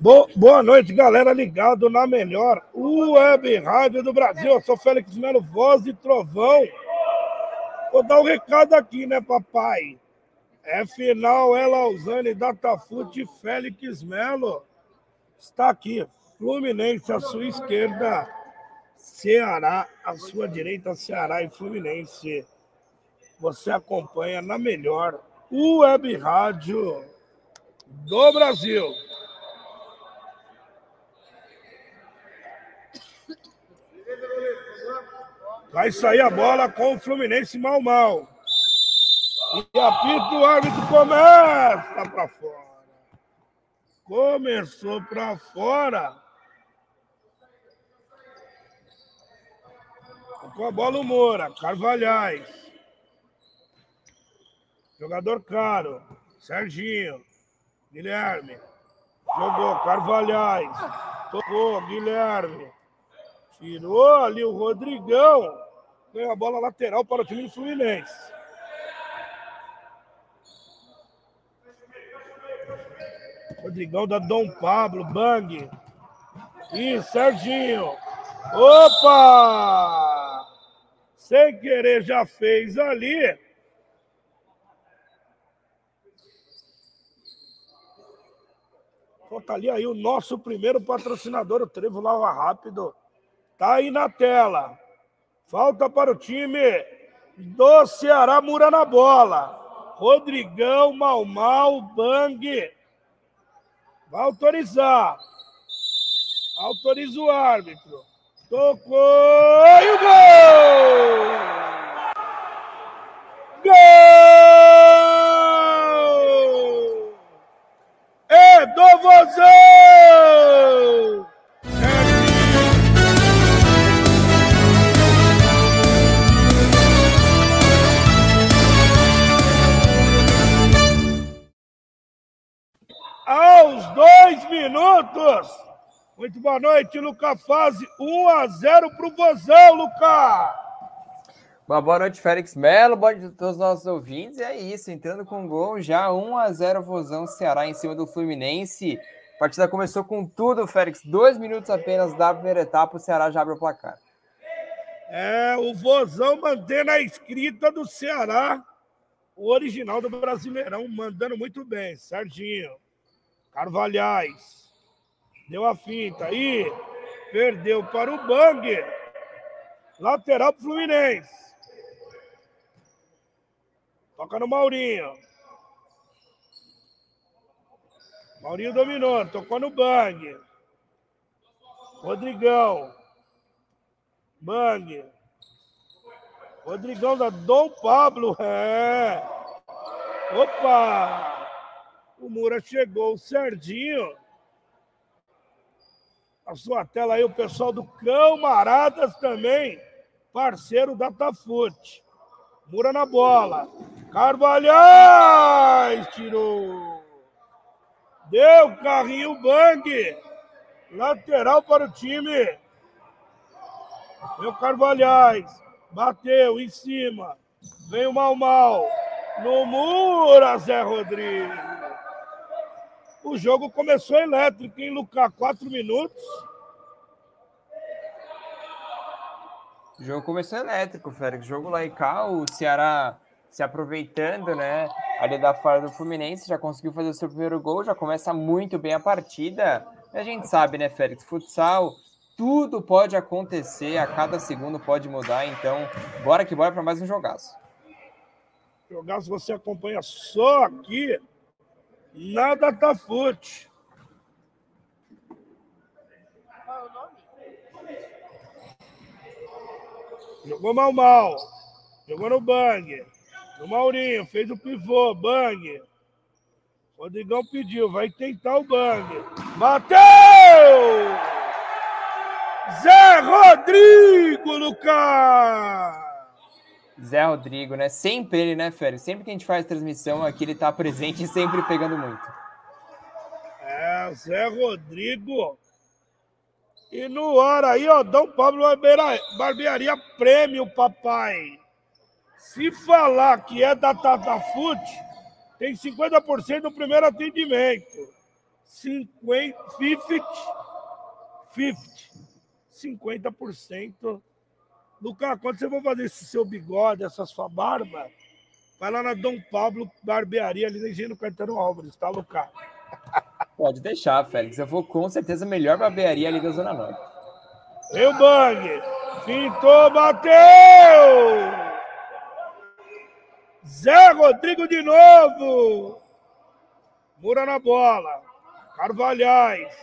Bo boa noite, galera ligado na melhor web rádio do Brasil. Eu sou Félix Melo, voz de trovão. Vou dar um recado aqui, né, papai? É final, é Lausanne, Datafute, Félix Melo. Está aqui, Fluminense à sua esquerda, Ceará à sua direita, Ceará e Fluminense. Você acompanha na melhor web rádio do Brasil. Vai sair a bola com o Fluminense mal mal. E apita o árbitro começa para fora. Começou para fora. Com a bola o Moura, Carvalhais. Jogador caro, Serginho, Guilherme. Jogou, Carvalhais. Tocou, Guilherme. Tirou ali o Rodrigão. Ganhou a bola lateral para o time do Fluminense. Rodrigão da Dom Pablo, Bang. E Serginho. Opa! Sem querer já fez ali. Falta ali aí o nosso primeiro patrocinador, o Trevo Lava Rápido. Tá aí na tela. Falta para o time do Ceará, Mura na bola. Rodrigão, Mal Mal, Bang. Vai autorizar. Autoriza o árbitro. Tocou e o gol! Gol! Minutos. Muito boa noite, Luca Fase. 1 a 0 para o Vozão, Luca. Uma boa noite, Félix Melo. Boa noite a todos os nossos ouvintes. E é isso, entrando com gol, já 1 a 0 Vozão Ceará em cima do Fluminense. A partida começou com tudo, Félix. Dois minutos apenas da primeira etapa, o Ceará já abre o placar. É, o Vozão mantendo a escrita do Ceará, o original do Brasileirão, mandando muito bem. Serginho. Carvalhais. Deu a finta. aí, perdeu para o Bang. Lateral para o Fluminense. Toca no Maurinho. Maurinho dominou, tocou no Bang. Rodrigão. Bang. Rodrigão da Dom Pablo. É. Opa! O Mura chegou certinho. A sua tela aí, o pessoal do Camaradas também, parceiro da Tafute. Mura na bola. Carvalhais tirou. Deu carrinho bang. Lateral para o time. Deu Carvalhais. Bateu em cima. Vem o Mal Mal. No Mura, Zé Rodrigues. O jogo começou elétrico, em Lucas? Quatro minutos. O jogo começou elétrico, Félix. Jogo lá cá, o Ceará se aproveitando, né? Ali da fora do Fluminense, já conseguiu fazer o seu primeiro gol, já começa muito bem a partida. E a gente sabe, né, Félix? Futsal, tudo pode acontecer, a cada segundo pode mudar, então bora que bora para mais um jogaço. Jogaço você acompanha só aqui Nada tá fute. Jogou mal mal. Jogou no bang. O Maurinho fez o pivô, bang. Rodrigão pediu, vai tentar o bang. Bateu! Zé Rodrigo, Lucas! Zé Rodrigo, né? Sempre ele, né, Félix? Sempre que a gente faz transmissão aqui, ele tá presente e sempre pegando muito. É, Zé Rodrigo. E no ar aí, ó, Dom Pablo Barbearia Prêmio, papai. Se falar que é da Tata Food, tem 50% do primeiro atendimento. 50, 50, 50, 50%. Lucas, quando você for fazer esse seu bigode, essa sua barba, vai lá na Dom Pablo Barbearia, ali na Engenho Caetano Álvares, tá, Lucas? Pode deixar, Félix. Eu vou com certeza melhor barbearia ali da Zona Norte. Meu bang! Fintou, bateu! Zé Rodrigo de novo! Mura na bola. Carvalhais.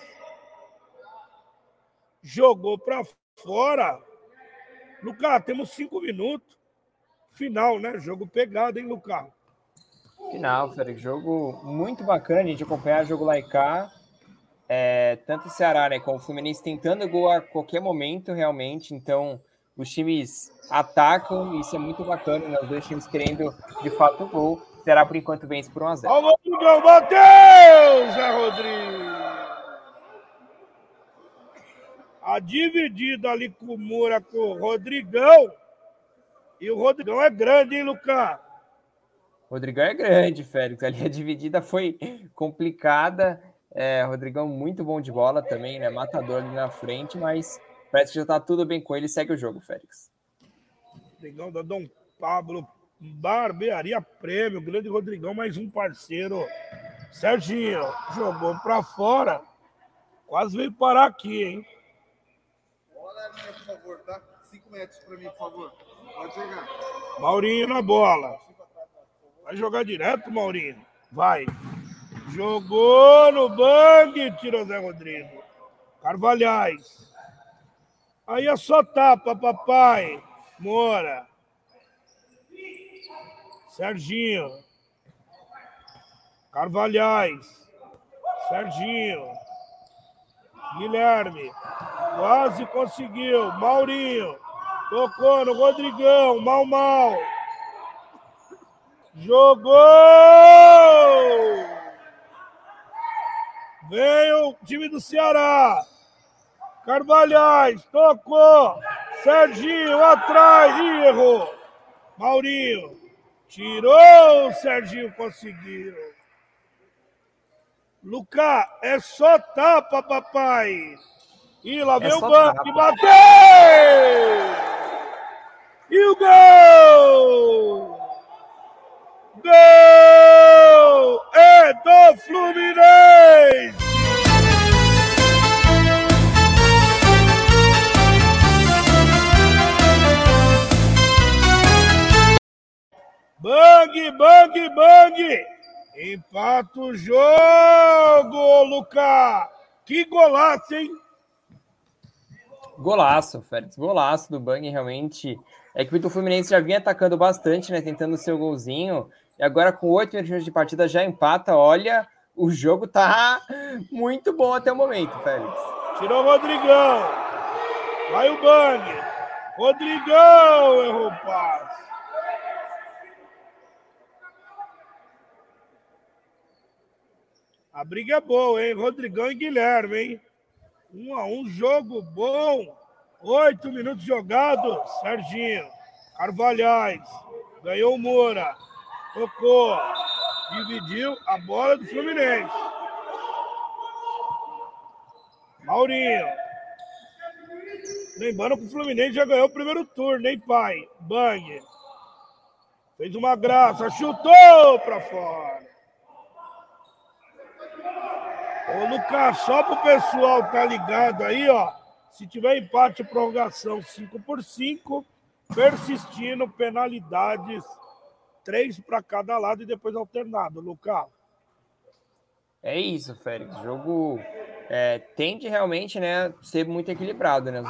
Jogou para fora. Lucas, temos cinco minutos. Final, né? Jogo pegado, hein, Lucas? Final, Félix. Jogo muito bacana a gente acompanhar o jogo lá e cá. É, tanto o Ceará né, como o Fluminense tentando gol a qualquer momento, realmente. Então, os times atacam, e isso é muito bacana, né? Os dois times querendo de fato o gol. Será por enquanto vence por 1x0. Olha o Rodrigão, bateu! Zé Rodrigo! A dividida ali com o Mura com o Rodrigão. E o Rodrigão é grande, hein, Lucas? Rodrigão é grande, Félix. Ali a dividida foi complicada. É, Rodrigão muito bom de bola também, né? Matador ali na frente, mas parece que já tá tudo bem com ele. Segue o jogo, Félix. Rodrigão da Dom Pablo, Barbearia Prêmio, grande Rodrigão, mais um parceiro. Serginho, jogou para fora. Quase veio parar aqui, hein? Tá? Metros mim, por favor. Pode jogar. Maurinho na bola. Vai jogar direto, Maurinho? Vai. Jogou no bang, tirou Zé Rodrigo. Carvalhais. Aí é só tapa, papai. Moura. Serginho. Carvalhais. Serginho. Guilherme. Quase conseguiu. Maurinho. Tocou no Rodrigão. Mal, mal. Jogou! Veio o time do Ceará. Carvalhais, tocou. Serginho atrás, Ih, errou. Maurinho, tirou. Serginho conseguiu. Lucas, é só tapa, papai. E lá vem é o banco bateu! E o gol! Gol! É do Fluminense! Bang, bang, bang! Empata o jogo, Lucas! Que golaço, hein? Golaço, Félix. Golaço do Bang, realmente. É que o Fluminense já vinha atacando bastante, né? Tentando o seu golzinho. E agora, com oito minutos de partida, já empata. Olha, o jogo tá muito bom até o momento, Félix. Tirou o Rodrigão. Vai o Bang. Rodrigão errou o passe. A briga é boa, hein? Rodrigão e Guilherme, hein? Um a um, jogo bom. Oito minutos jogados. Serginho. Carvalhais. Ganhou o Moura. Tocou. Dividiu a bola do Fluminense. Maurinho. Lembrando que o Fluminense já ganhou o primeiro turno, hein, pai? Bang. Fez uma graça. Chutou para fora. Ô, Lucas, só pro pessoal tá ligado aí, ó. Se tiver empate, prorrogação 5 por 5, persistindo, penalidades, três para cada lado e depois alternado, Lucas. É isso, Félix. O jogo é, tende realmente né, ser muito equilibrado, né?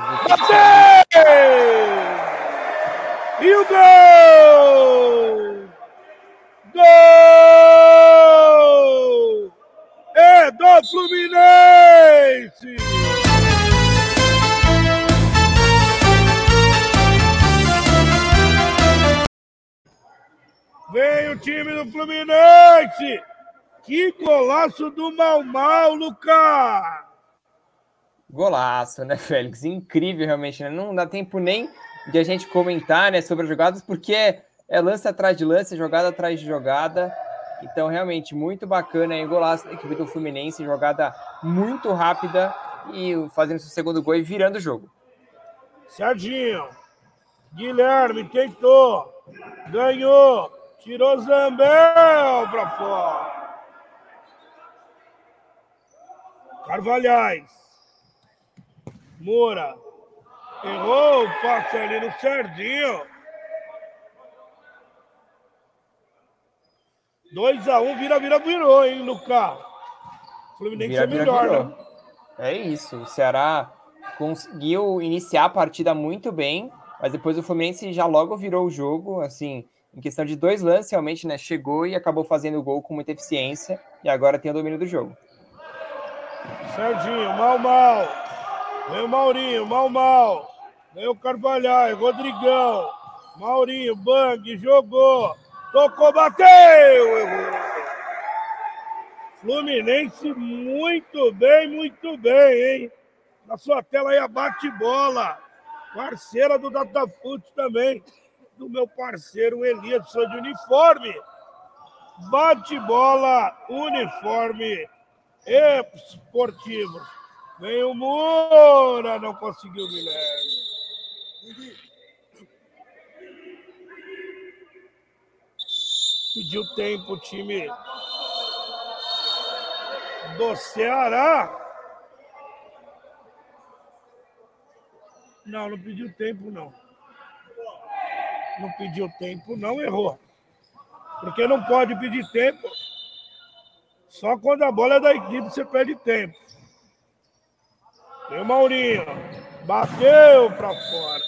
E o gol! Gol! É do Fluminense! Vem o time do Fluminense! Que golaço do Mal Mal, Lucas! Golaço, né, Félix? Incrível, realmente. Né? Não dá tempo nem de a gente comentar né, sobre as jogadas, porque é lance atrás de lance, jogada atrás de jogada. Então, realmente, muito bacana aí, golaço da equipe do Fluminense, jogada muito rápida e fazendo seu segundo gol e virando o jogo. Serginho, Guilherme tentou, ganhou, tirou Zambel para fora. Carvalhais, Moura, errou o passe ali no Serginho. 2x1, um, vira, vira, virou, hein, Lucas? Fluminense vira, é melhor, vira, né? É isso, o Ceará conseguiu iniciar a partida muito bem, mas depois o Fluminense já logo virou o jogo, assim, em questão de dois lances, realmente, né? Chegou e acabou fazendo o gol com muita eficiência e agora tem o domínio do jogo. Serginho, mal, mal. Vem o Maurinho, mal, mal. Vem o Carvalhais, Rodrigão. Maurinho, bang, jogou. Tocou, bateu! Fluminense muito bem, muito bem, hein? Na sua tela aí a bate-bola. Parceira do Datafute também. Do meu parceiro Elias sou de uniforme. Bate-bola, uniforme esportivo. Vem o Moura, não conseguiu Guilherme. Pediu tempo o time do Ceará. Não, não pediu tempo, não. Não pediu tempo, não, errou. Porque não pode pedir tempo. Só quando a bola é da equipe você perde tempo. E o Maurinho. Bateu para fora.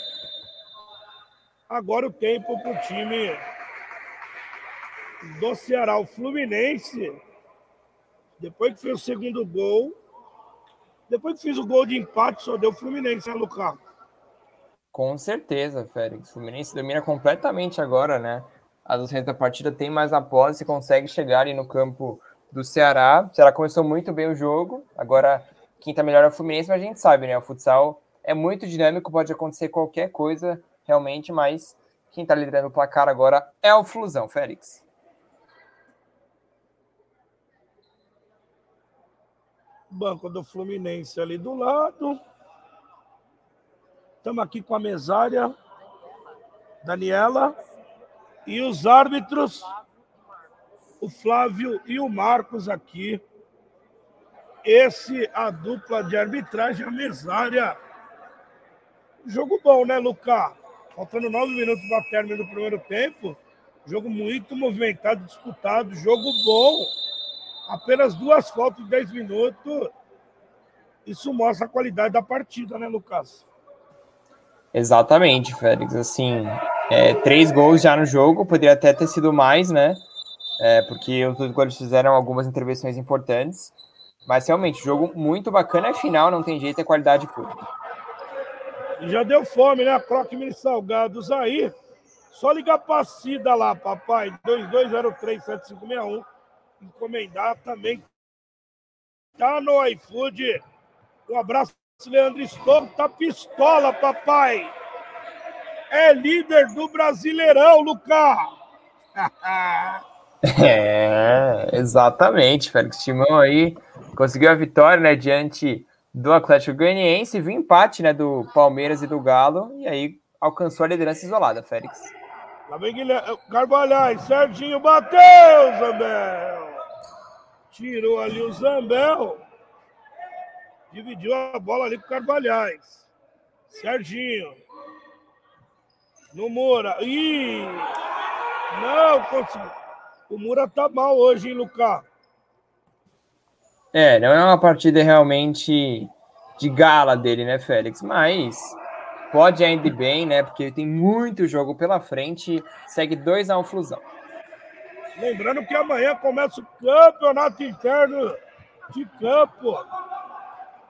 Agora o tempo para o time do Ceará. O Fluminense, depois que fez o segundo gol, depois que fez o gol de empate, só deu o Fluminense, né, Lucas? Com certeza, Félix. O Fluminense domina completamente agora, né? As ações da partida tem mais a posse, consegue chegar ali no campo do Ceará. O Ceará começou muito bem o jogo, agora quem tá melhor é o Fluminense, mas a gente sabe, né? O futsal é muito dinâmico, pode acontecer qualquer coisa realmente, mas quem tá liderando o placar agora é o Flusão, Félix. Banco do Fluminense ali do lado. Estamos aqui com a mesária, Daniela, e os árbitros, o Flávio e o Marcos aqui. Esse, a dupla de arbitragem, a mesária. Jogo bom, né, Lucas? Faltando nove minutos para término do primeiro tempo. Jogo muito movimentado, disputado, jogo bom apenas duas faltas em 10 minutos. Isso mostra a qualidade da partida, né, Lucas? Exatamente, Félix. Assim, é, três gols já no jogo, poderia até ter sido mais, né? É, porque os dois gols fizeram algumas intervenções importantes. Mas realmente, jogo muito bacana. É final, não tem jeito, é qualidade pura. Já deu fome, né? Croque Mini Salgados aí. Só ligar pra Cida lá, papai. 22037561 encomendar também. Tá no iFood. Um abraço, Leandro Storm. Tá pistola, papai. É líder do Brasileirão, Lucas. é, exatamente. Félix Timão aí conseguiu a vitória, né, diante do Atlético Goianiense, viu empate, né, do Palmeiras e do Galo, e aí alcançou a liderança isolada, Félix. Lá vem Guilherme, Carvalhais, Serginho bateu, Zambel. Tirou ali o Zambel. Dividiu a bola ali com o Carvalhais. Serginho. No Moura. Ih! Não conseguiu. O Moura tá mal hoje, hein, Lucas? É, não é uma partida realmente de gala dele, né, Félix? Mas pode ainda bem, né? Porque tem muito jogo pela frente. Segue 2 a 1 um Flusão. Lembrando que amanhã começa o campeonato interno de campo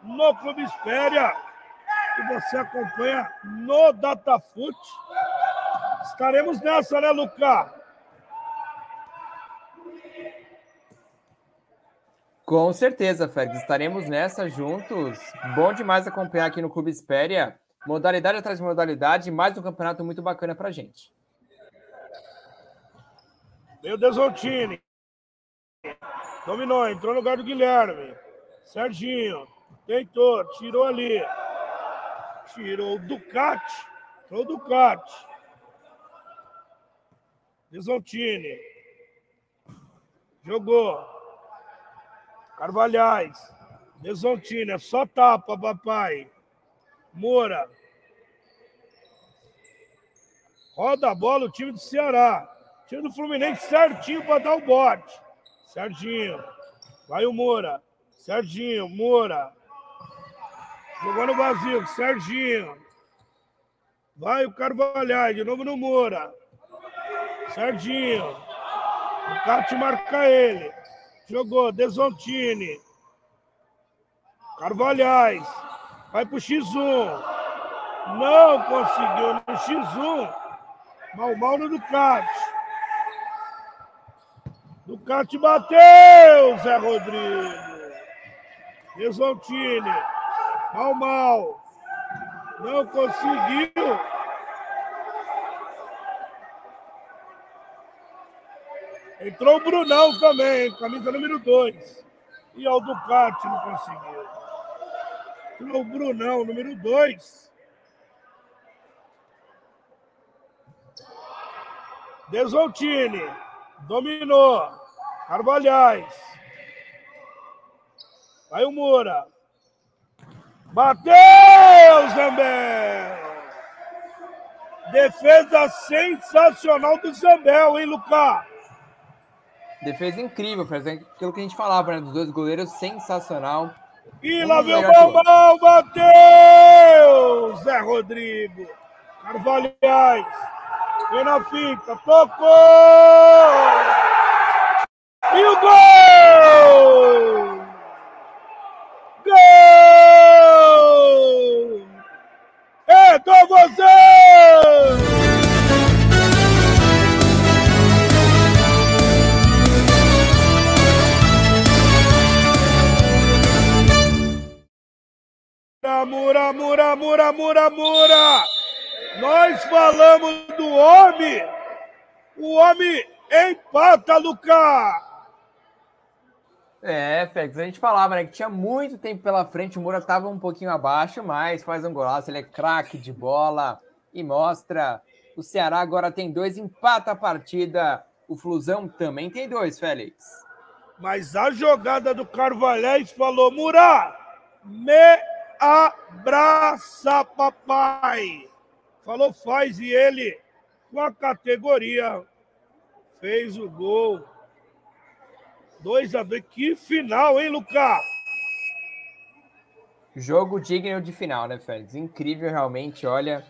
no Clube Espéria, que você acompanha no Datafoot. Estaremos nessa, né, Lucas? Com certeza, Félix. Estaremos nessa juntos. Bom demais acompanhar aqui no Clube Espéria. Modalidade atrás de modalidade, mais um campeonato muito bacana pra gente. Meu Desontini. Dominou, entrou no lugar do Guilherme. Serginho. Tentou, tirou ali. Tirou o Ducati. Tirou o Ducati. Desontini. Jogou. Carvalhais. Desontini. É só tapa, papai. Moura. Roda a bola o time do Ceará. Time do Fluminense certinho para dar o bote. Serginho. Vai o Moura. Serginho, Moura. Jogou no vazio, Serginho. Vai o Carvalhais, de novo no Moura. Serginho. O Cate marca ele. Jogou, Desontini. Carvalhais. Vai pro X1. Não conseguiu no X1. Mal, mal no Ducati. Ducati bateu, Zé Rodrigo. Desontini. Mal, mal. Não conseguiu. Entrou o Brunão também, camisa número 2. E o Ducati não conseguiu. Entrou o Brunão, número 2. Desontini. Dominou. Carvalhais. Vai o Moura. Bateu, Zambel! Defesa sensacional do Zambel, hein, Lucas? Defesa incrível, faz aquilo que a gente falava, né? Dos dois goleiros, sensacional. E lá vem o Bambam, bateu! Zé Rodrigo. Carvalhais. Vem na fita, tocou! E o gol! Gol! É com você! Mura, mura, mura, mura, mura! Nós falamos do homem! O homem empata, Lucas! É, Félix, a gente falava, né, que tinha muito tempo pela frente, o Moura estava um pouquinho abaixo, mas faz um golaço, ele é craque de bola e mostra. O Ceará agora tem dois, empata a partida. O Flusão também tem dois, Félix. Mas a jogada do Carvalhais falou: Murá, me abraça, papai. Falou, faz, e ele, com a categoria, fez o gol. 2 a 2 Que final, hein, Lucas? Jogo digno de final, né, Félix? Incrível, realmente. Olha,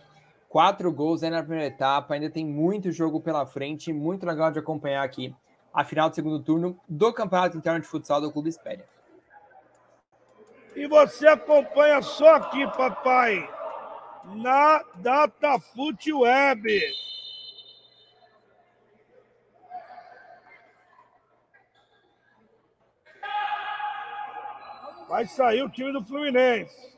quatro gols aí na primeira etapa. Ainda tem muito jogo pela frente. Muito legal de acompanhar aqui a final do segundo turno do Campeonato Interno de Futsal do Clube Espéria. E você acompanha só aqui, papai, na DataFoot Web. Vai sair o time do Fluminense.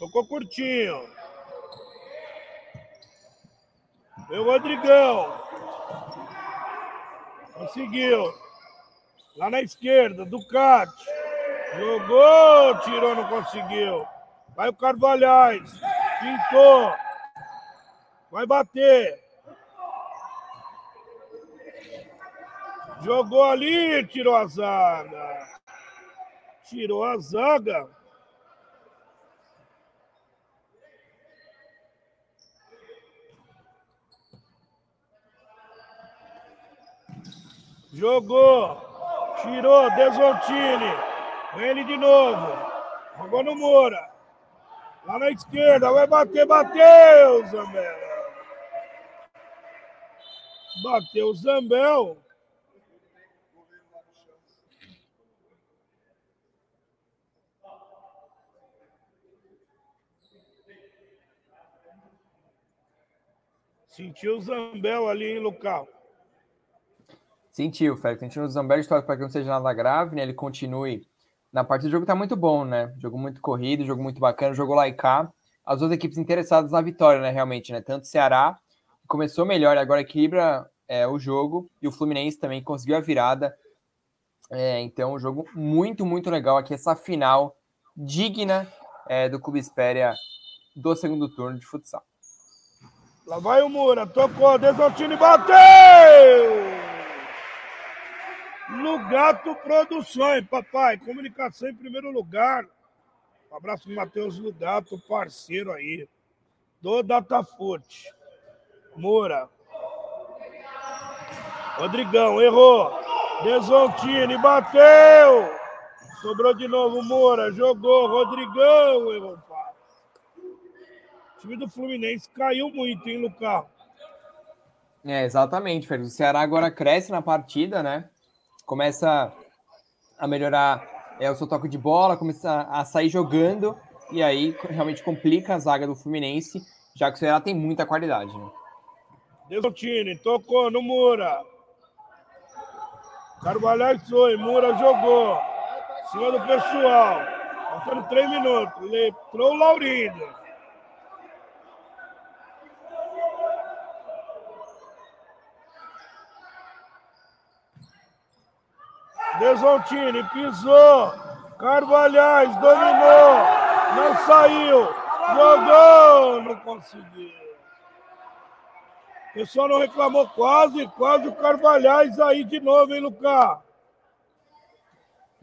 Tocou curtinho. Meu Rodrigão. Conseguiu. Lá na esquerda, Ducati. Jogou, tirou, não conseguiu. Vai o Carvalhais. Pintou. Vai bater. Jogou ali, tirou a zaga. Tirou a zaga. Jogou. Tirou, Desontini. Ele de novo. Jogou no Moura. Lá na esquerda, vai bater, bateu, Zambel. Bateu o Zambel. Sentiu o Zambel ali, hein, local. Sentiu, Félix. Sentiu o Zambel, espero para que não seja nada grave, né? Ele continue na parte do jogo, tá muito bom, né? Jogo muito corrido, jogo muito bacana, jogo lá e cá. as duas equipes interessadas na vitória, né? Realmente, né? Tanto o Ceará começou melhor, agora equilibra é, o jogo, e o Fluminense também conseguiu a virada. É, então, um jogo muito, muito legal aqui, essa final digna é, do Clube Espéria do segundo turno de futsal. Lá vai o Moura, tocou, Desontini bateu! Lugato Produções, papai, comunicação em primeiro lugar. Um abraço pro Matheus Lugato, parceiro aí do Datafoot. Moura. Rodrigão, errou. Desontini, bateu! Sobrou de novo Moura, jogou, Rodrigão, errou time do Fluminense caiu muito, hein, Lucas? É, exatamente, Félix. O Ceará agora cresce na partida, né? Começa a melhorar é, o seu toque de bola, começa a sair jogando, e aí realmente complica a zaga do Fluminense, já que o Ceará tem muita qualidade, né? Desontini, tocou no Mura. Carvalhais foi, Mura jogou. Cima do pessoal. Faltando três minutos. Letrou o Laurindo. Desontini pisou. Carvalhais dominou. Não saiu. Jogou. Não conseguiu. O pessoal não reclamou quase, quase o Carvalhais aí de novo, hein, Lucas?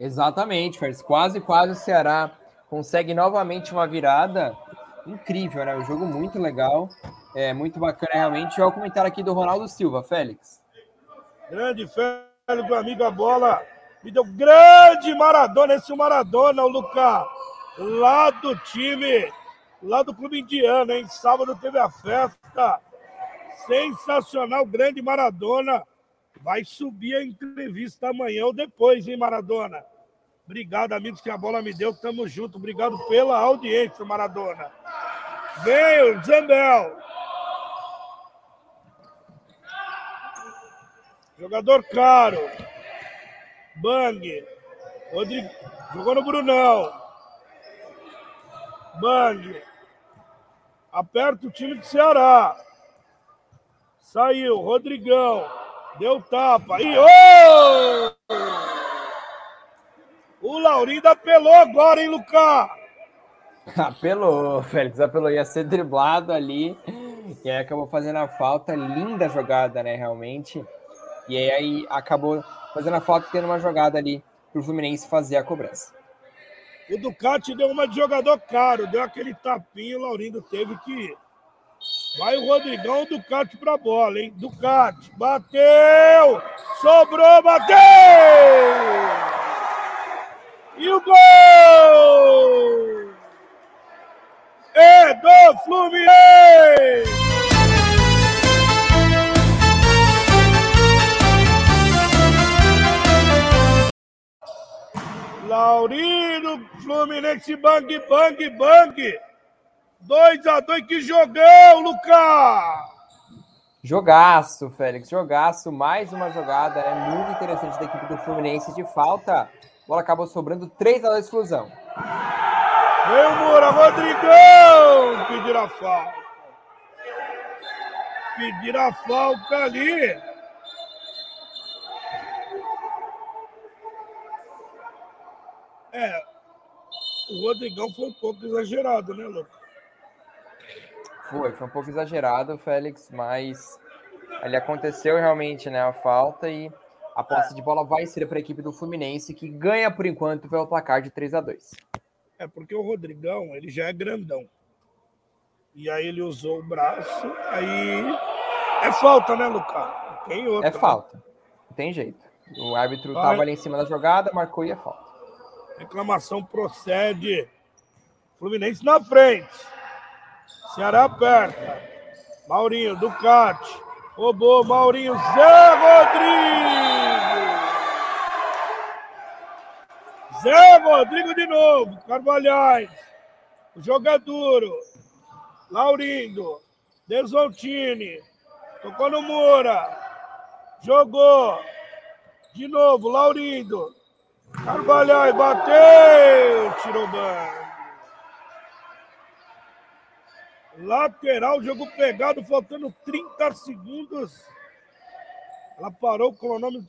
Exatamente, Fers. Quase, quase o Ceará consegue novamente uma virada incrível, né? Um jogo muito legal, é muito bacana realmente. Olha o comentário aqui do Ronaldo Silva, Félix. Grande Félix, meu amigo, a bola me deu grande Maradona, esse Maradona, o Lucas, lá do time, lá do Clube Indiano, hein? Sábado teve a festa. Sensacional, grande Maradona. Vai subir a entrevista amanhã ou depois, hein, Maradona? Obrigado, amigos, que a bola me deu. Tamo junto. Obrigado pela audiência, Maradona. Vem o Zambel. Jogador caro. Bang. Rodrigo. Jogou no Brunão. Bang. Aperta o time do Ceará. Saiu. Rodrigão. Deu tapa. E oh! O Laurindo apelou agora, hein, Lucas? Apelou, Félix. Apelou. Ia ser driblado ali. E aí acabou fazendo a falta. Linda jogada, né? Realmente. E aí acabou fazendo a falta tendo uma jogada ali para o Fluminense fazer a cobrança. O Ducati deu uma de jogador caro, deu aquele tapinho, o Laurindo teve que ir. Vai o Rodrigão, Ducati para a bola, hein? Ducati, bateu! Sobrou, bateu! E o gol! É do Fluminense! Laurino, Fluminense, bang, bang, bang. 2 a 2 que jogão, Lucas! Jogaço, Félix, jogaço. Mais uma jogada é muito interessante da equipe do Fluminense de falta. A bola acabou sobrando 3 a 2 exclusão. Vem o Moura, Rodrigão! Pedir a falta. Pedir a falta ali. É, o Rodrigão foi um pouco exagerado, né, Lucas? Foi, foi um pouco exagerado, Félix, mas ali aconteceu realmente né, a falta e a posse de bola vai ser para a equipe do Fluminense, que ganha por enquanto pelo placar de 3 a 2 É porque o Rodrigão, ele já é grandão. E aí ele usou o braço, aí é falta, né, Lucas? Tem outra. É né? falta. Não tem jeito. O árbitro estava ali em cima da jogada, marcou e é falta. Reclamação procede. Fluminense na frente. Ceará aperta. Maurinho, Ducati. Roubou, Maurinho, Zé Rodrigo. Zé Rodrigo de novo. Carvalhais. Jogador. Laurindo. Desoltini. Tocou no Moura. Jogou. De novo, Laurindo. Carvalhais bateu, tirou banho. Lateral, jogo pegado, faltando 30 segundos. Ela parou o cronômetro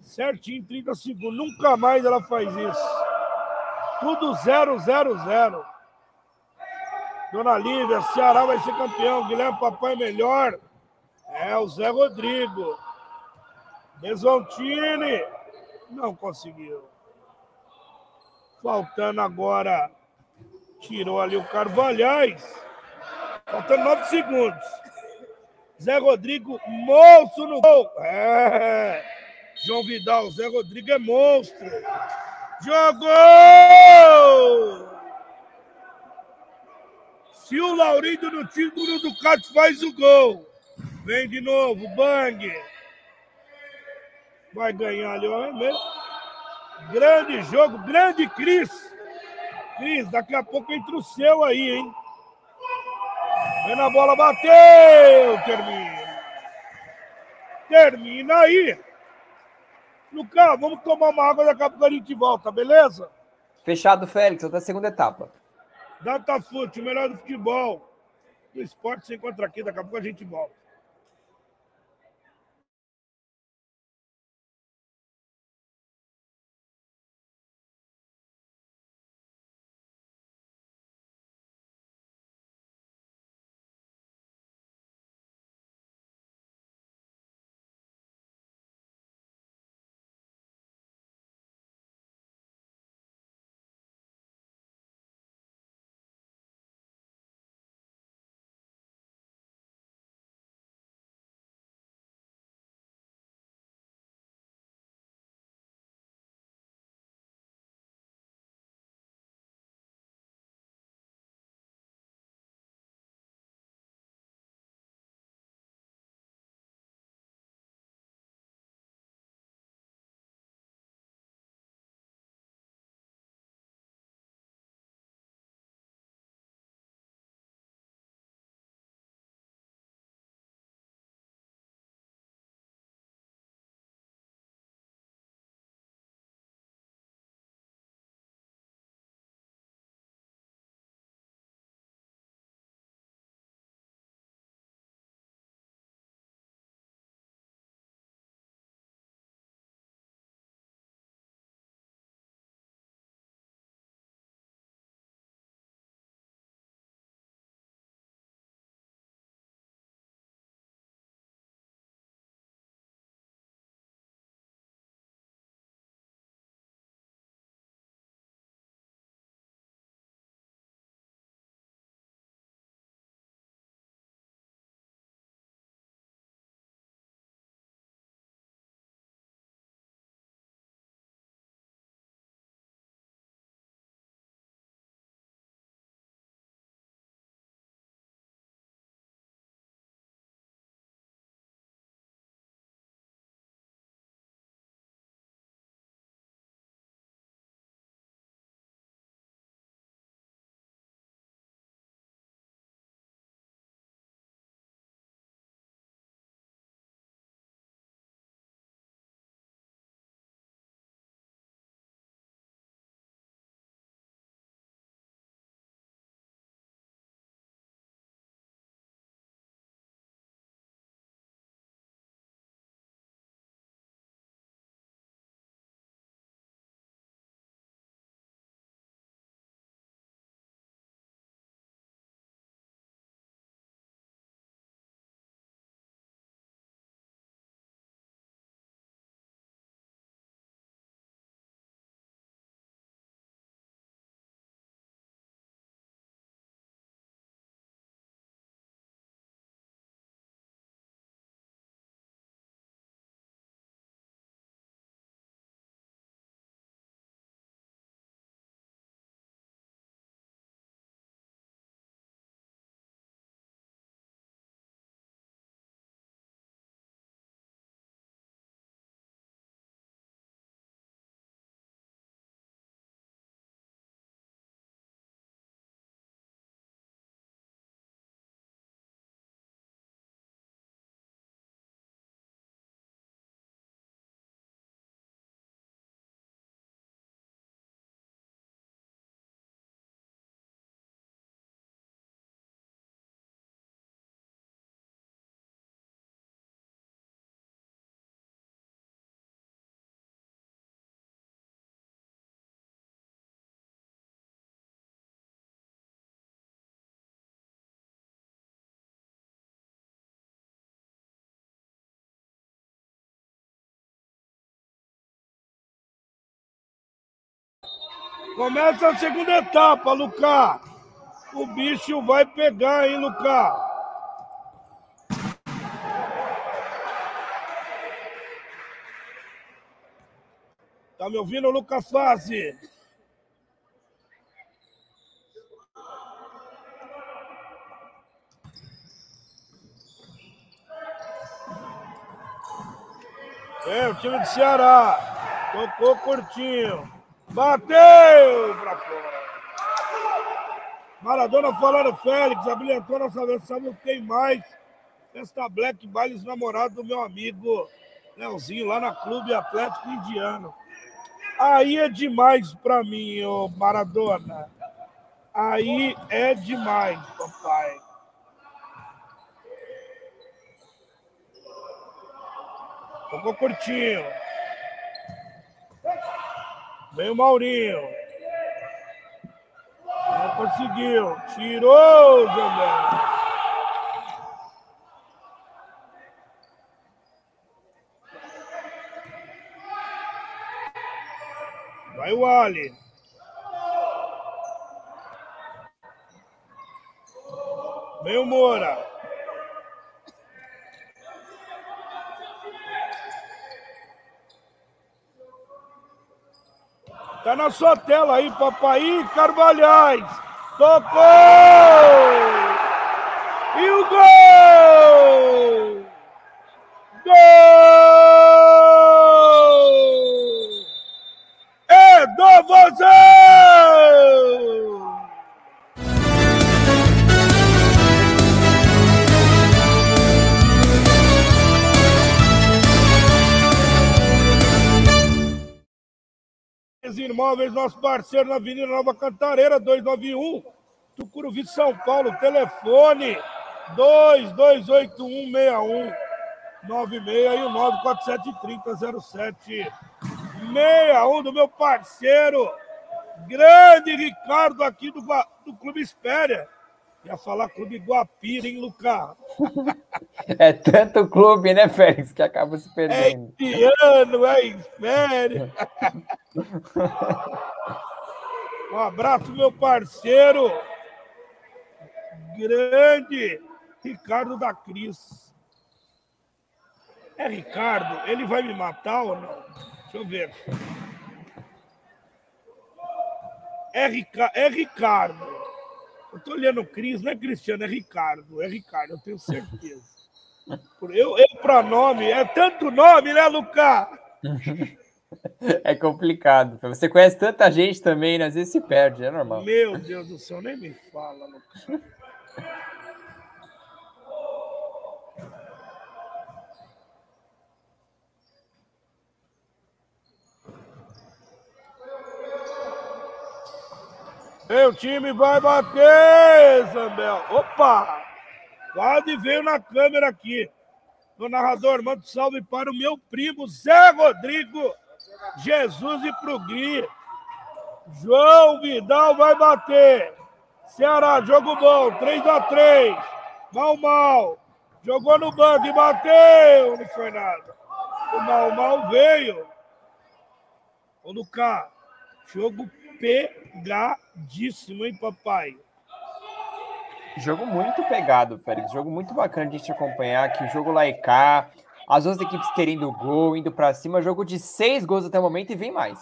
certinho, 30 segundos. Nunca mais ela faz isso. Tudo 0, 0, 0. Dona Lívia, Ceará vai ser campeão. Guilherme Papai melhor. É o Zé Rodrigo. Desontini. Não conseguiu. Faltando agora. Tirou ali o Carvalhais. Faltando nove segundos. Zé Rodrigo, monstro no gol. É. João Vidal, Zé Rodrigo é monstro. Jogou! Se o Laurindo no título do Ducati faz o gol. Vem de novo, bang. Vai ganhar ali, ó. É grande jogo, grande Cris. Cris, daqui a pouco entra o seu aí, hein? Vem na bola, bateu! Termina. Termina aí. Lucas, vamos tomar uma água, daqui a pouco a gente volta, beleza? Fechado, Félix, até a segunda etapa. Datafute, o melhor do futebol. O esporte se encontra aqui, daqui a pouco a gente volta. Começa a segunda etapa, Lucas. O bicho vai pegar, hein, Lucas? Tá me ouvindo, Lucas Fase? É, o time de Ceará. Tocou curtinho. Bateu pra fora. Maradona falando Félix, habilitou nossa versão, não tem mais. Festa Black Bailes namorado do meu amigo Leozinho, lá na Clube Atlético Indiano. Aí é demais pra mim, ô Maradona. Aí é demais, papai. Tocou curtinho. Vem o Maurinho. Não conseguiu. Tirou, Zé Vai o Ali. Vem o Moura. Tá na sua tela aí, papai Carvalhais. Tocou! E o gol! Imóveis, nosso parceiro na Avenida Nova Cantareira, 291, Tucuruvi, São Paulo. Telefone 22816196 e o 947300761 do meu parceiro, grande Ricardo aqui do, do Clube Espéria. Ia falar Clube Guapira, hein, Lucas? É tanto clube, né, Félix, que acaba se perdendo. É indiano, é Espéria. Um abraço, meu parceiro, grande Ricardo da Cris. É Ricardo? Ele vai me matar ou não? Deixa eu ver. É, Rica... é Ricardo. Eu tô olhando o Cris, não é Cristiano, é Ricardo. É Ricardo, eu tenho certeza. Eu, eu para nome, é tanto nome, né, Lucas? É complicado. Você conhece tanta gente também, né? às vezes se perde, é normal. Meu Deus do céu, nem me fala, Lucas. Meu time vai bater, Zambel. Opa! Quase veio na câmera aqui. O narrador, manda um salve para o meu primo Zé Rodrigo Jesus e pro Gui. João Vidal vai bater. Ceará, jogo bom, 3 a 3 Mal, mal. Jogou no banco e bateu. Não foi nada. O mal, mal veio. Ô, Lucas, jogo pegadíssimo, hein, papai? Jogo muito pegado, Félix. Jogo muito bacana de a gente acompanhar aqui. O jogo lá e cá. As duas equipes querendo gol, indo para cima. Jogo de seis gols até o momento e vem mais.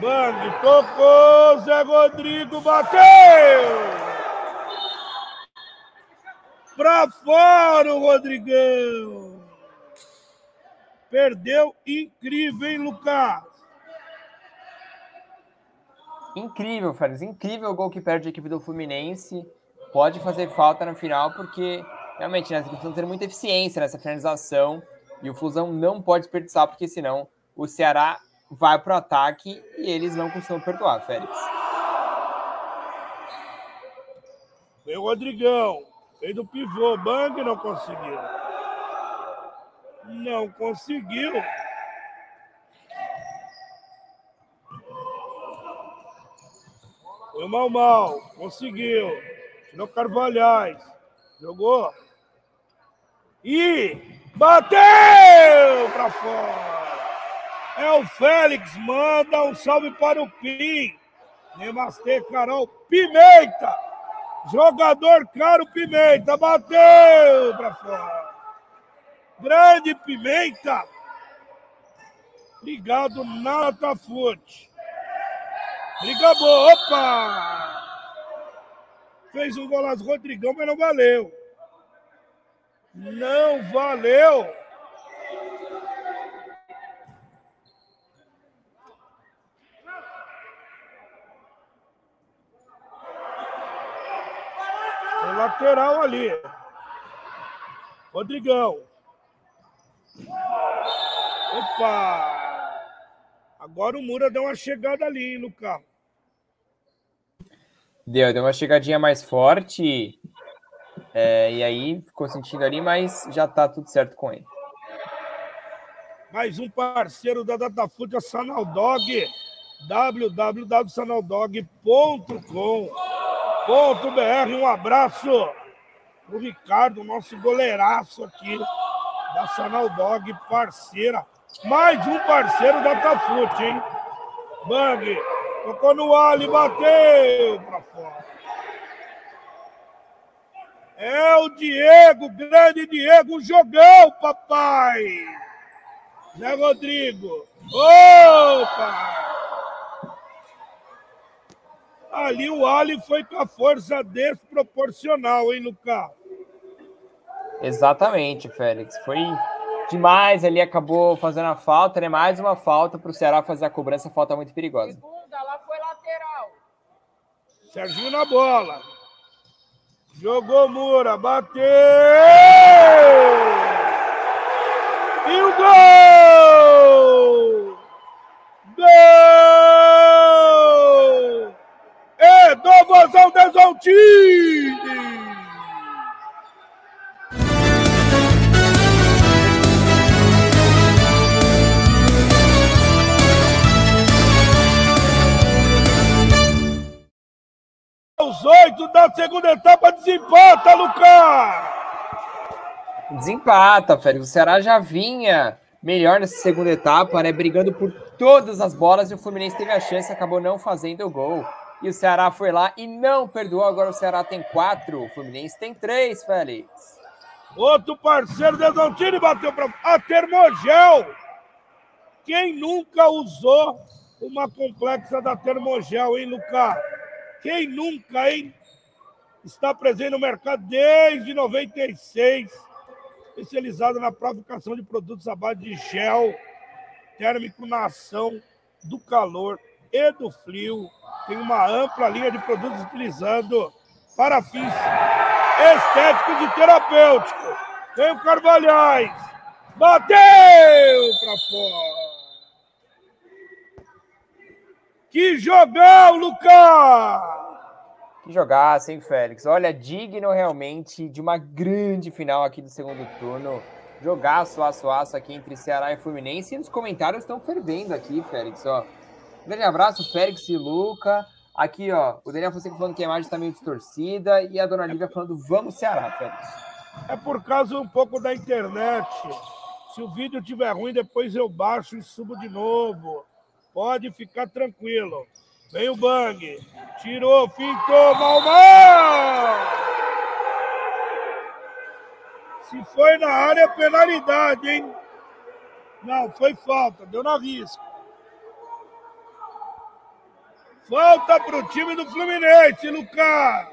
Bang, tocou, Zé Rodrigo bateu! Pra fora o Rodrigão! Perdeu incrível, hein, Lucas? Incrível, Félix. Incrível o gol que perde a equipe do Fluminense. Pode fazer falta na final, porque realmente né, equipes estão tendo muita eficiência nessa finalização. E o Flusão não pode desperdiçar, porque senão o Ceará vai para o ataque e eles não costumam perdoar, Félix. Vem o Rodrigão. Fez do pivô. Bang não conseguiu. Não conseguiu. Foi mal, mal. Conseguiu. Tirou Carvalhais. Jogou. E bateu para fora. É o Félix, manda um salve para o Pim. Nemastê, Carol. Pimenta! Jogador caro Pimenta, bateu para fora. Grande Pimenta. Ligado na Tafute. Briga boa, opa! Fez um golaço Rodrigão, mas não valeu. Não valeu. Lateral ali. Rodrigão. Opa! Agora o Mura deu uma chegada ali no carro. Deu, deu uma chegadinha mais forte. É, e aí ficou sentindo ali, mas já tá tudo certo com ele. Mais um parceiro da Datafoot, a Sanaldog. www.sanaldog.com.br. Um abraço pro Ricardo, nosso goleiraço aqui da Sanaldog, parceira. Mais um parceiro da Datafoot, hein? Bang! Tocou no Ali, bateu pra fora. É o Diego, grande Diego, jogão, papai. Zé Rodrigo. Opa! Ali o Ali foi com a força desproporcional, hein, no carro. Exatamente, Félix. Foi demais ali, acabou fazendo a falta, né? Mais uma falta para o Ceará fazer a cobrança, falta muito perigosa. Segunda, lá foi lateral. Serginho na bola. Jogou Mura, bateu! E o gol! Gol! É do Vozão Desoltini! Os oito da segunda etapa desempata, Lucas! Desempata, Félix. O Ceará já vinha melhor nessa segunda etapa, né? Brigando por todas as bolas e o Fluminense teve a chance, acabou não fazendo o gol. E o Ceará foi lá e não perdoou. Agora o Ceará tem quatro, o Fluminense tem três, Félix. Outro parceiro Desontini bateu para a Termogel. Quem nunca usou uma complexa da Termogel, hein, Lucas? Quem nunca, hein? Está presente no mercado desde 96, especializado na fabricação de produtos à base de gel térmico na ação do calor e do frio. Tem uma ampla linha de produtos utilizando para fins estéticos e terapêuticos. Tem o Carvalhais. Bateu para fora. Que jogão, Lucas! Que jogaço, hein, Félix? Olha, digno realmente de uma grande final aqui do segundo turno. Jogaço, aço, aço aqui entre Ceará e Fluminense. E nos comentários estão fervendo aqui, Félix, ó. Um grande abraço, Félix e Luca. Aqui, ó, o Daniel Fonseca falando que a imagem está meio distorcida e a dona Lívia falando vamos Ceará, Félix. É por causa um pouco da internet. Se o vídeo estiver ruim, depois eu baixo e subo de novo. Pode ficar tranquilo. Vem o bang. Tirou, pintou, mal, mal. Se foi na área, é penalidade, hein? Não, foi falta. Deu na risca. Falta para o time do Fluminense, Lucas.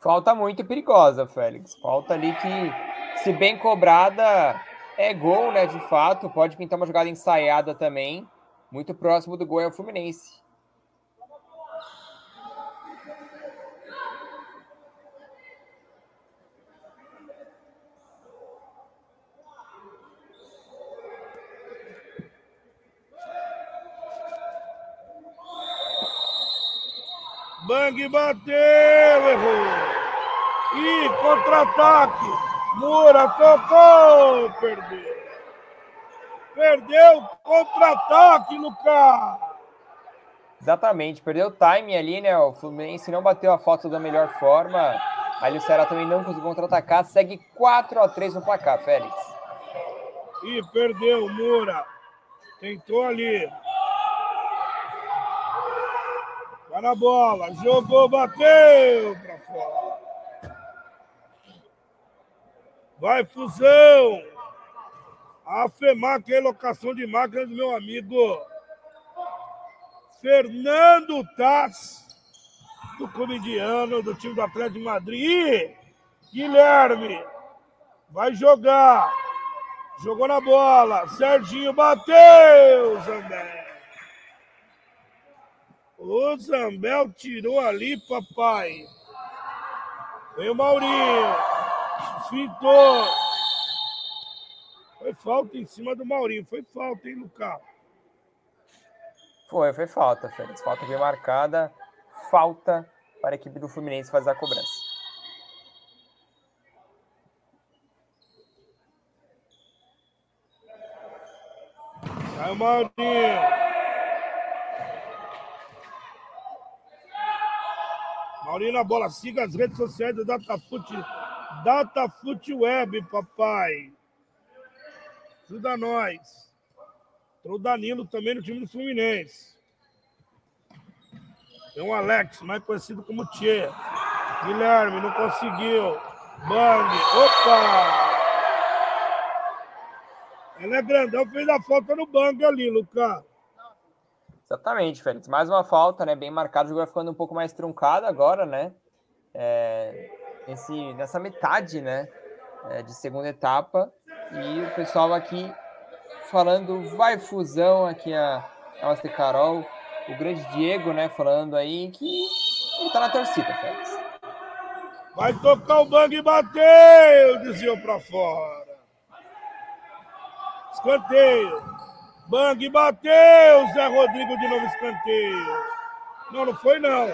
Falta muito perigosa, Félix. Falta ali que, se bem cobrada, é gol, né? De fato. Pode pintar uma jogada ensaiada também. Muito próximo do gol é o Fluminense. Bang bateu, errou. E contra-ataque. Mura tocou, perdeu. Perdeu contra-ataque, Lucas. Exatamente, perdeu o time ali, né? O Fluminense não bateu a foto da melhor forma. Ali o Ceará também não conseguiu contra-atacar. Segue 4 a 3 no placar, Félix. E perdeu, Mura. Tentou ali. Vai na bola. Jogou, bateu pra fora. Vai, fusão. A FEMAC, a locação de máquinas do meu amigo Fernando Taz, do comediano do time do Atlético de Madrid. Guilherme vai jogar. Jogou na bola. Serginho bateu. Zambel. O Zambel tirou ali, papai. Vem o Maurinho. Fintou. Falta em cima do Maurinho. Foi falta, hein, Lucas? Foi, foi falta, Félix. Falta bem marcada. Falta para a equipe do Fluminense fazer a cobrança. Vai Maurinho. Maurinho na bola. Siga as redes sociais do Datafute. Datafute Web, papai. Ajuda nós. Tem o Danilo também no time do Fluminense. Tem o Alex, mais conhecido como Tchê. Guilherme, não conseguiu. Bang. Opa! Ela é grandão, fez a falta no bang ali, Lucas. Exatamente, Félix. Mais uma falta, né? Bem marcado. O jogo vai ficando um pouco mais truncado agora, né? É, nesse, nessa metade, né? É, de segunda etapa. E o pessoal aqui falando, vai fusão aqui a, Master Carol. O grande Diego, né? Falando aí que ele tá na torcida, Félix. Vai tocar o bang e bateu, dizia pra fora. Escanteio. Bang bateu, Zé Rodrigo de novo escanteio. Não, não foi não.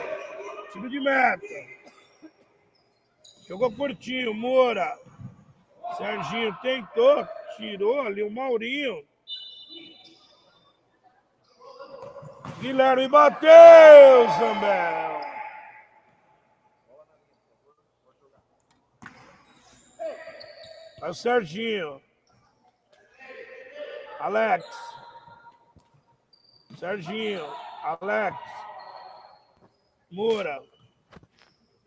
Tiro de meta. Jogou curtinho, Moura. Serginho tentou, tirou ali o Maurinho. Guilherme bateu, Zambel. Vai o Serginho. Alex. Serginho. Alex. Moura.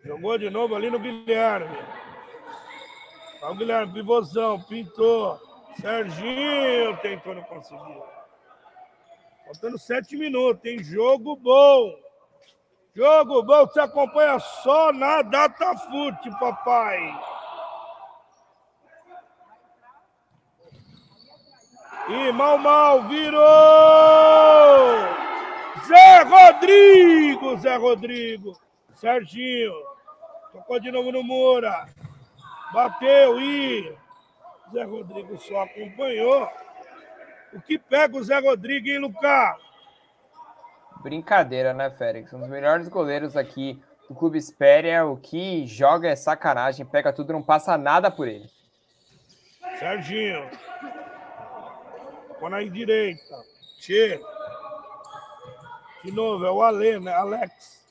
Jogou de novo ali no Guilherme. Vai o Guilherme, pivôzão, pintou. Serginho tentou, não conseguiu. Faltando sete minutos, tem jogo bom. Jogo bom, você acompanha só na Datafute, papai. E mal, mal, virou! Zé Rodrigo, Zé Rodrigo. Serginho. Tocou de novo no Moura. Bateu e Zé Rodrigo só acompanhou. O que pega o Zé Rodrigo, hein, Lucas? Brincadeira, né, Félix? Um dos melhores goleiros aqui do Clube Espéria. O que joga é sacanagem, pega tudo, não passa nada por ele. Serginho. Põe na direita. Tchê. De novo, é o Ale, né? Alex.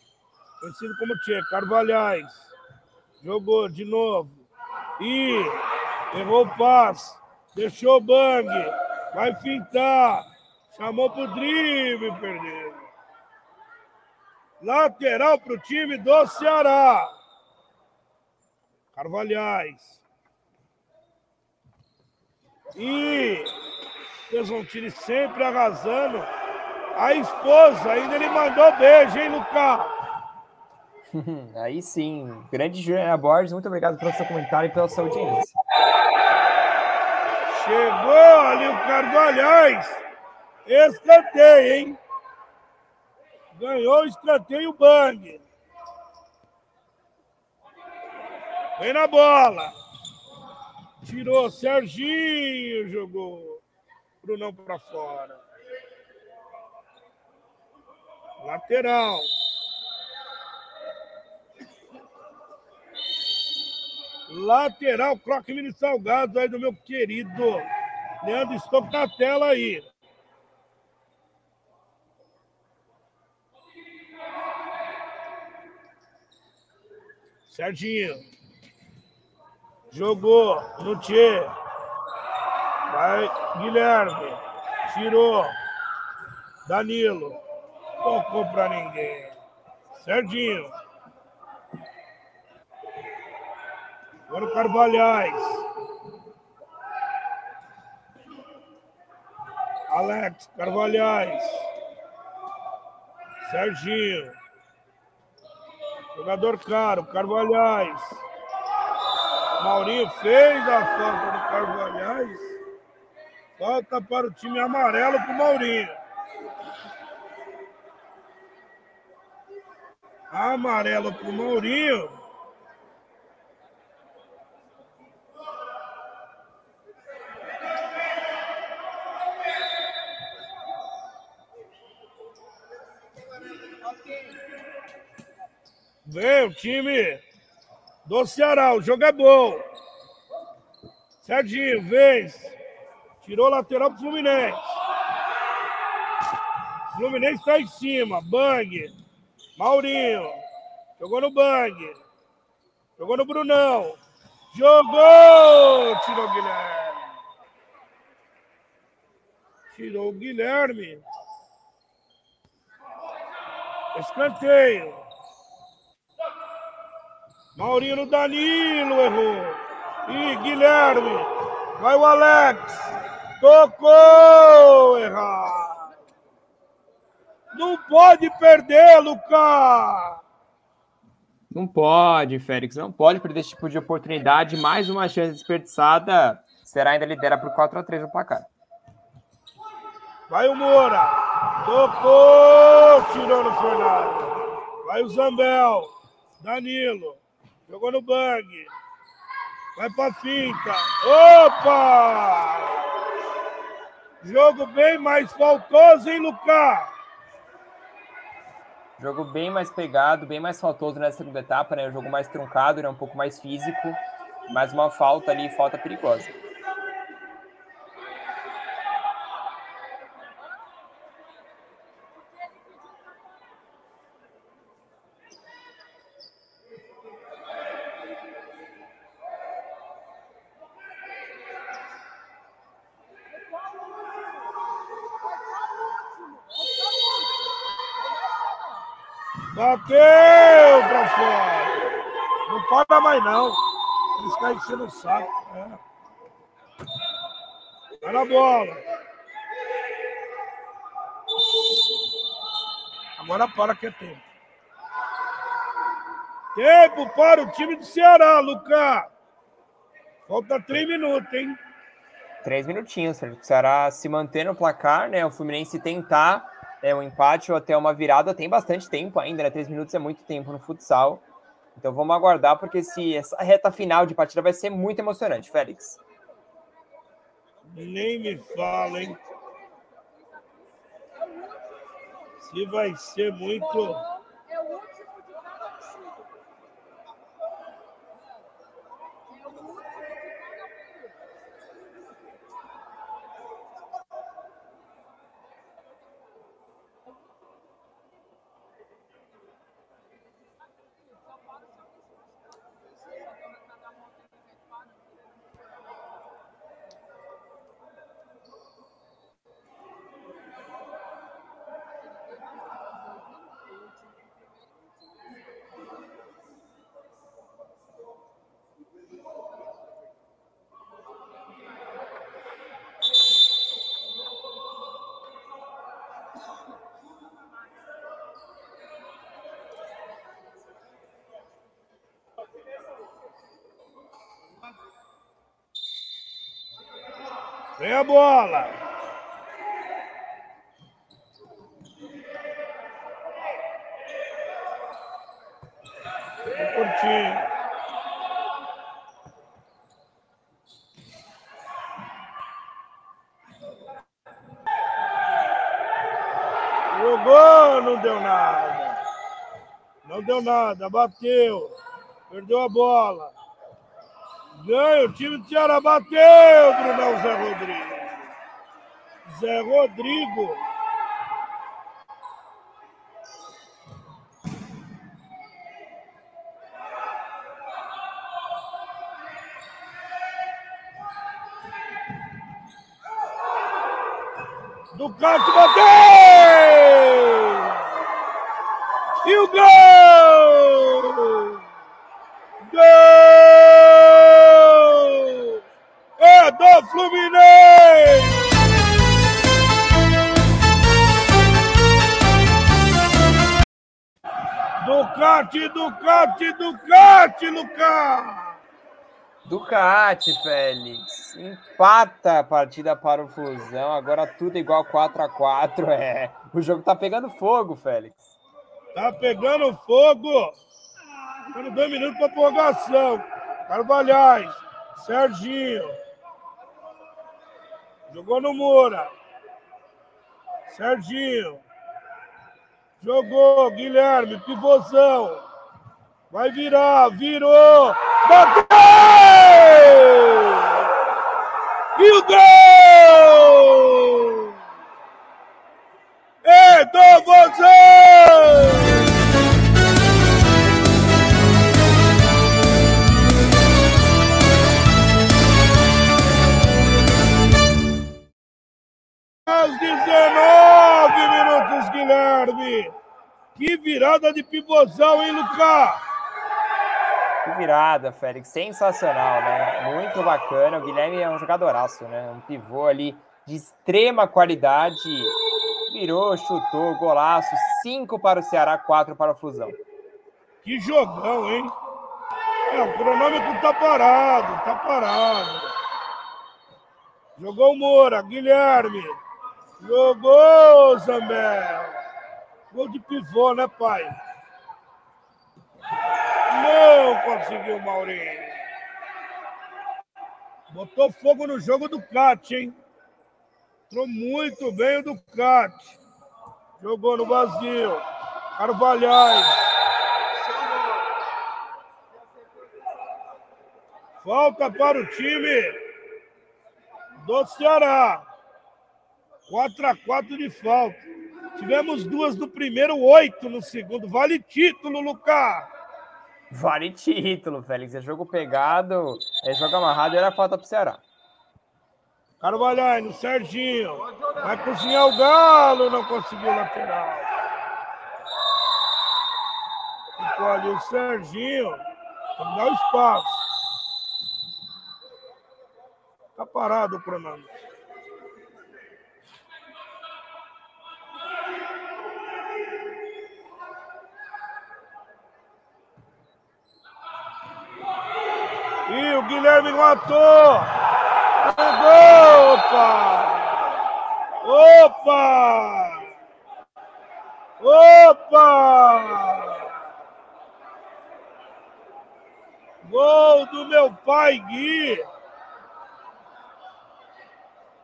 Conhecido como Tchê. Carvalhais. Jogou de novo. E errou o passe. Deixou o bang. Vai fintar. Chamou pro drible, perdeu. Lateral pro time do Ceará. Carvalhais. E Desmontini sempre arrasando. A esposa, ainda ele mandou beijo, hein, Lucas? Aí sim. Grande Juliana Borges, muito obrigado pelo seu comentário e pela sua audiência. Chegou ali o Carvalhais. Escanteio, hein? Ganhou o escanteio Bang. Vem na bola. Tirou Serginho, jogou. Brunão para fora. Lateral. Lateral, Croque Mini Salgado aí do meu querido Leandro Estou na tela aí. Serginho. Jogou Tchê. Vai, Guilherme. Tirou. Danilo. Tocou pra ninguém. Serginho. Agora o Carvalhais. Alex Carvalhais. Serginho. Jogador caro, Carvalhais. Maurinho fez a falta do Carvalhais. Falta para o time amarelo para o Maurinho. Amarelo para o Maurinho. Vem o time do Ceará. O jogo é bom. Serginho, vez. Tirou lateral pro Fluminense. Fluminense está em cima. Bang. Maurinho. Jogou no Bang. Jogou no Brunão. Jogou! Tirou o Guilherme. Tirou o Guilherme. Escanteio. Maurinho no Danilo errou. E Guilherme. Vai o Alex. Tocou errado. Não pode perder, Lucas. Não pode, Félix. Não pode perder esse tipo de oportunidade. Mais uma chance desperdiçada. Será ainda lidera por 4 a 3 no placar. Vai o Moura. Tocou. Tirou no Fernando. Vai o Zambel. Danilo. Jogou no bang. Vai pra finca. Opa! Jogo bem mais faltoso, hein, Lucas? Jogo bem mais pegado, bem mais faltoso nessa segunda etapa, né? O jogo mais truncado, né? Um pouco mais físico. Mais uma falta ali, falta perigosa. Bateu pra fora. Não para mais não. Eles caem enchendo o saco. É. Vai na bola. Agora para que é tempo. Tempo para o time do Ceará, Lucas. Falta três minutos, hein? Três minutinhos. O Ceará se manter no placar, né? O Fluminense tentar é, um empate ou até uma virada tem bastante tempo ainda, né? Três minutos é muito tempo no futsal. Então vamos aguardar, porque se essa reta final de partida vai ser muito emocionante, Félix. Nem me fala, hein? Se vai ser muito. A bola. Curtinho. Jogou, não deu nada. Não deu nada, bateu. Perdeu a bola. Ganha, o time do Ceará bateu, Brunão Zé Rodrigo. Zé Rodrigo. Ducati bateu! Ducati, Ducati, Lucas! Ducati, Félix. Empata a partida para o Fusão. Agora tudo igual 4 a 4 É. O jogo tá pegando fogo, Félix. Tá pegando fogo. Tendo dois minutos para prorrogação. Carvalhais. Serginho. Jogou no Moura. Serginho. Jogou. Guilherme. Pivôzão. Vai virar. Virou. Bateu! E o gol! É do Vozão! Aos 19 minutos, Guilherme. Que virada de pivôzão, hein, Lucas? Que virada, Félix. Sensacional, né? Muito bacana. O Guilherme é um jogadoraço, né? Um pivô ali de extrema qualidade. Virou, chutou, golaço. Cinco para o Ceará, quatro para o Fusão. Que jogão, hein? É, o cronômetro tá parado, tá parado. Jogou o Moura, Guilherme. Jogou Zambé. Gol de pivô, né, pai? Não conseguiu, Maurinho. Botou fogo no jogo do Cat, hein? Entrou muito bem o Ducati. Jogou no vazio. Carvalhais. Falta para o time do Ceará. 4 a 4 de falta. Tivemos duas no primeiro, oito no segundo. Vale título, Lucas. Vale título, Félix. É jogo pegado, é jogo amarrado e era falta pro Ceará. Carvalhais, no Serginho. Vai cozinhar o Galo, não conseguiu lateral. Ficou ali o Serginho. Vamos dar o espaço. Tá parado o cronômetro. E o Guilherme matou. Pegou, opa! Opa! Opa! Gol do meu pai Gui.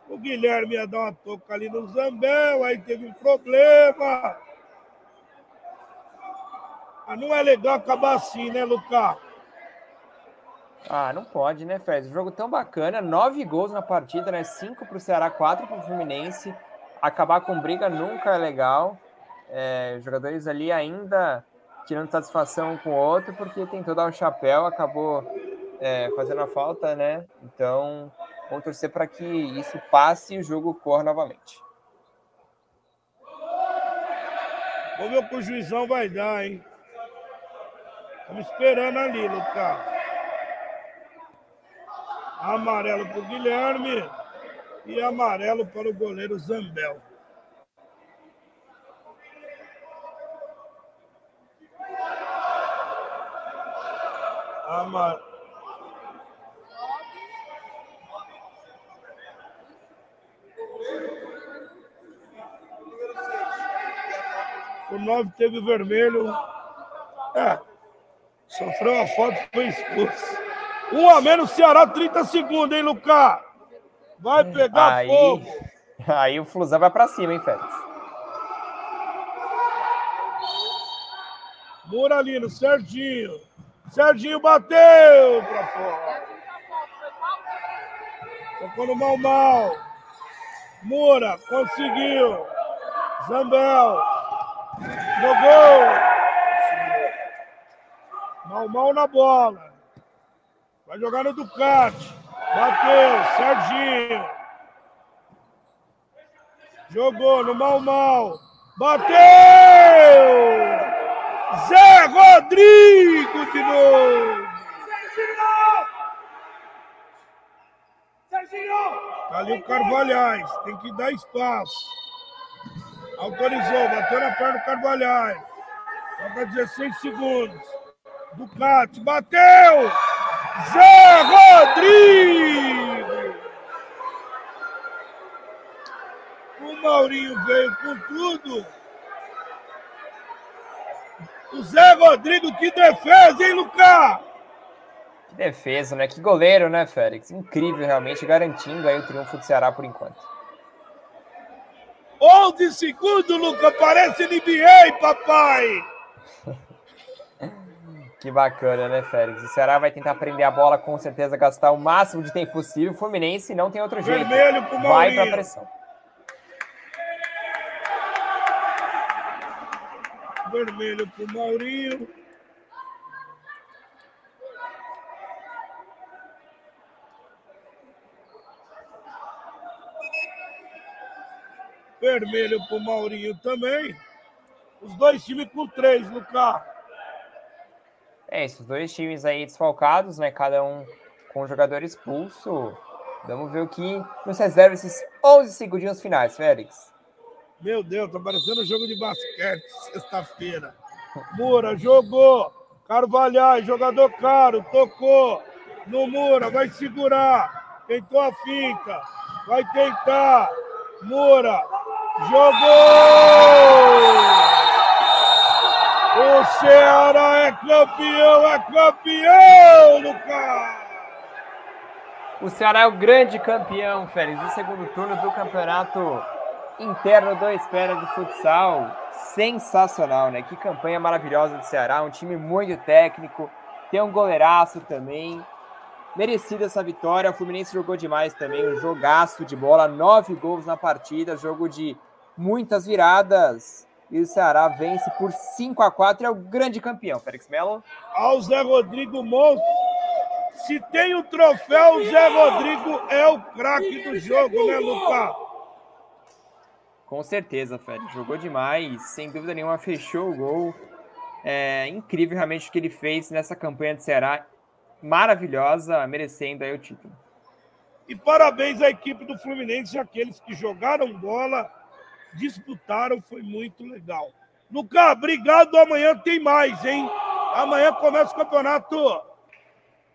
O Guilherme ia dar uma toca ali no Zambel, aí teve um problema. Mas não é legal acabar assim, né, Lucas? Ah, não pode, né, Fez? Jogo tão bacana, nove gols na partida, né? Cinco para o Ceará, quatro para o Fluminense. Acabar com briga nunca é legal. É, jogadores ali ainda tirando satisfação um com o outro, porque tentou dar um chapéu, acabou é, fazendo a falta, né? Então, vamos torcer para que isso passe e o jogo corra novamente. Vamos ver o que o juizão vai dar, hein? Estamos esperando ali, Lucas. Amarelo para o Guilherme e amarelo para o goleiro Zambel. Amar... O 9 teve vermelho. É. Sofreu a falta foi expulso. Um a menos, Ceará, 30 segundos, hein, Lucas? Vai pegar aí, fogo. Aí o Flusão vai pra cima, hein, Félix? Muralino, Serginho. Serginho bateu pra fora. Tocou no mal mal. Moura conseguiu. Zambel. Jogou. Mal mal na bola. Vai jogar no Ducati. Bateu. Serginho. Jogou no mal mal. Bateu! Zé Rodrigo de novo. Tá ali o Carvalhais. Tem que dar espaço. Autorizou, bateu na perna do Carvalhais. Falta 16 segundos. Ducati, bateu! Zé Rodrigo! O Maurinho veio com tudo. O Zé Rodrigo, que defesa, hein, Lucas? Que defesa, né? Que goleiro, né, Félix? Incrível, realmente, garantindo aí o triunfo do Ceará por enquanto. 11 segundos, Lucas, parece NBA, papai! Que bacana, né, Félix? O Ceará vai tentar prender a bola, com certeza, gastar o máximo de tempo possível. O Fluminense não tem outro jeito. Vermelho pro Vai pra pressão. Vermelho pro Maurinho. Vermelho pro Maurinho também. Os dois times com três no carro. É, esses dois times aí desfalcados, né? Cada um com um jogador expulso. Vamos ver o que nos reserva esses 11 segundinhos finais, Félix. Meu Deus, tá parecendo um jogo de basquete sexta-feira. Moura jogou. Carvalhais, jogador caro, tocou. No Moura, vai segurar. Tentou a finta. Vai tentar. Moura. Jogou! O Ceará é campeão, é campeão, Lucas! O Ceará é o grande campeão, Félix, do segundo turno do campeonato interno do Espera de Futsal. Sensacional, né? Que campanha maravilhosa do Ceará, um time muito técnico, tem um goleiraço também. Merecida essa vitória, o Fluminense jogou demais também, um jogaço de bola, nove gols na partida, jogo de muitas viradas. E o Ceará vence por 5 a 4 e é o grande campeão, Félix Melo. Ao Zé Rodrigo Monstro. Se tem o troféu, o Zé Rodrigo é o craque do jogo, né, Lucas? Com certeza, Félix. Jogou demais, sem dúvida nenhuma, fechou o gol. É incrível realmente o que ele fez nessa campanha de Ceará. Maravilhosa, merecendo aí o título. E parabéns à equipe do Fluminense, aqueles que jogaram bola, disputaram, foi muito legal. Lucas, obrigado. Amanhã tem mais, hein? Amanhã começa o campeonato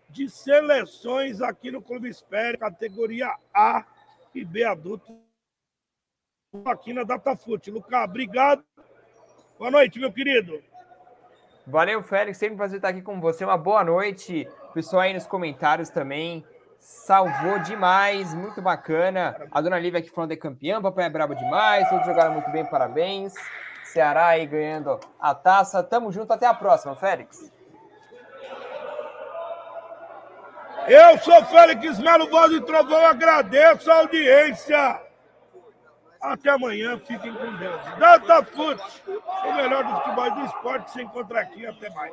de seleções aqui no Clube Espere, categoria A e B adulto. Aqui na Datafute. Lucas, obrigado. Boa noite, meu querido. Valeu, Félix. Sempre um prazer estar aqui com você. Uma boa noite. Pessoal aí nos comentários também. Salvou demais, muito bacana. A dona Lívia aqui falando é campeã, papai é brabo demais, todos jogaram muito bem, parabéns. Ceará aí ganhando a taça. Tamo junto, até a próxima, Félix. Eu sou Félix Melo, voz e trovão, agradeço a audiência. Até amanhã, fiquem com Deus. Datafute, o melhor do futebol do esporte, se encontra aqui. Até mais.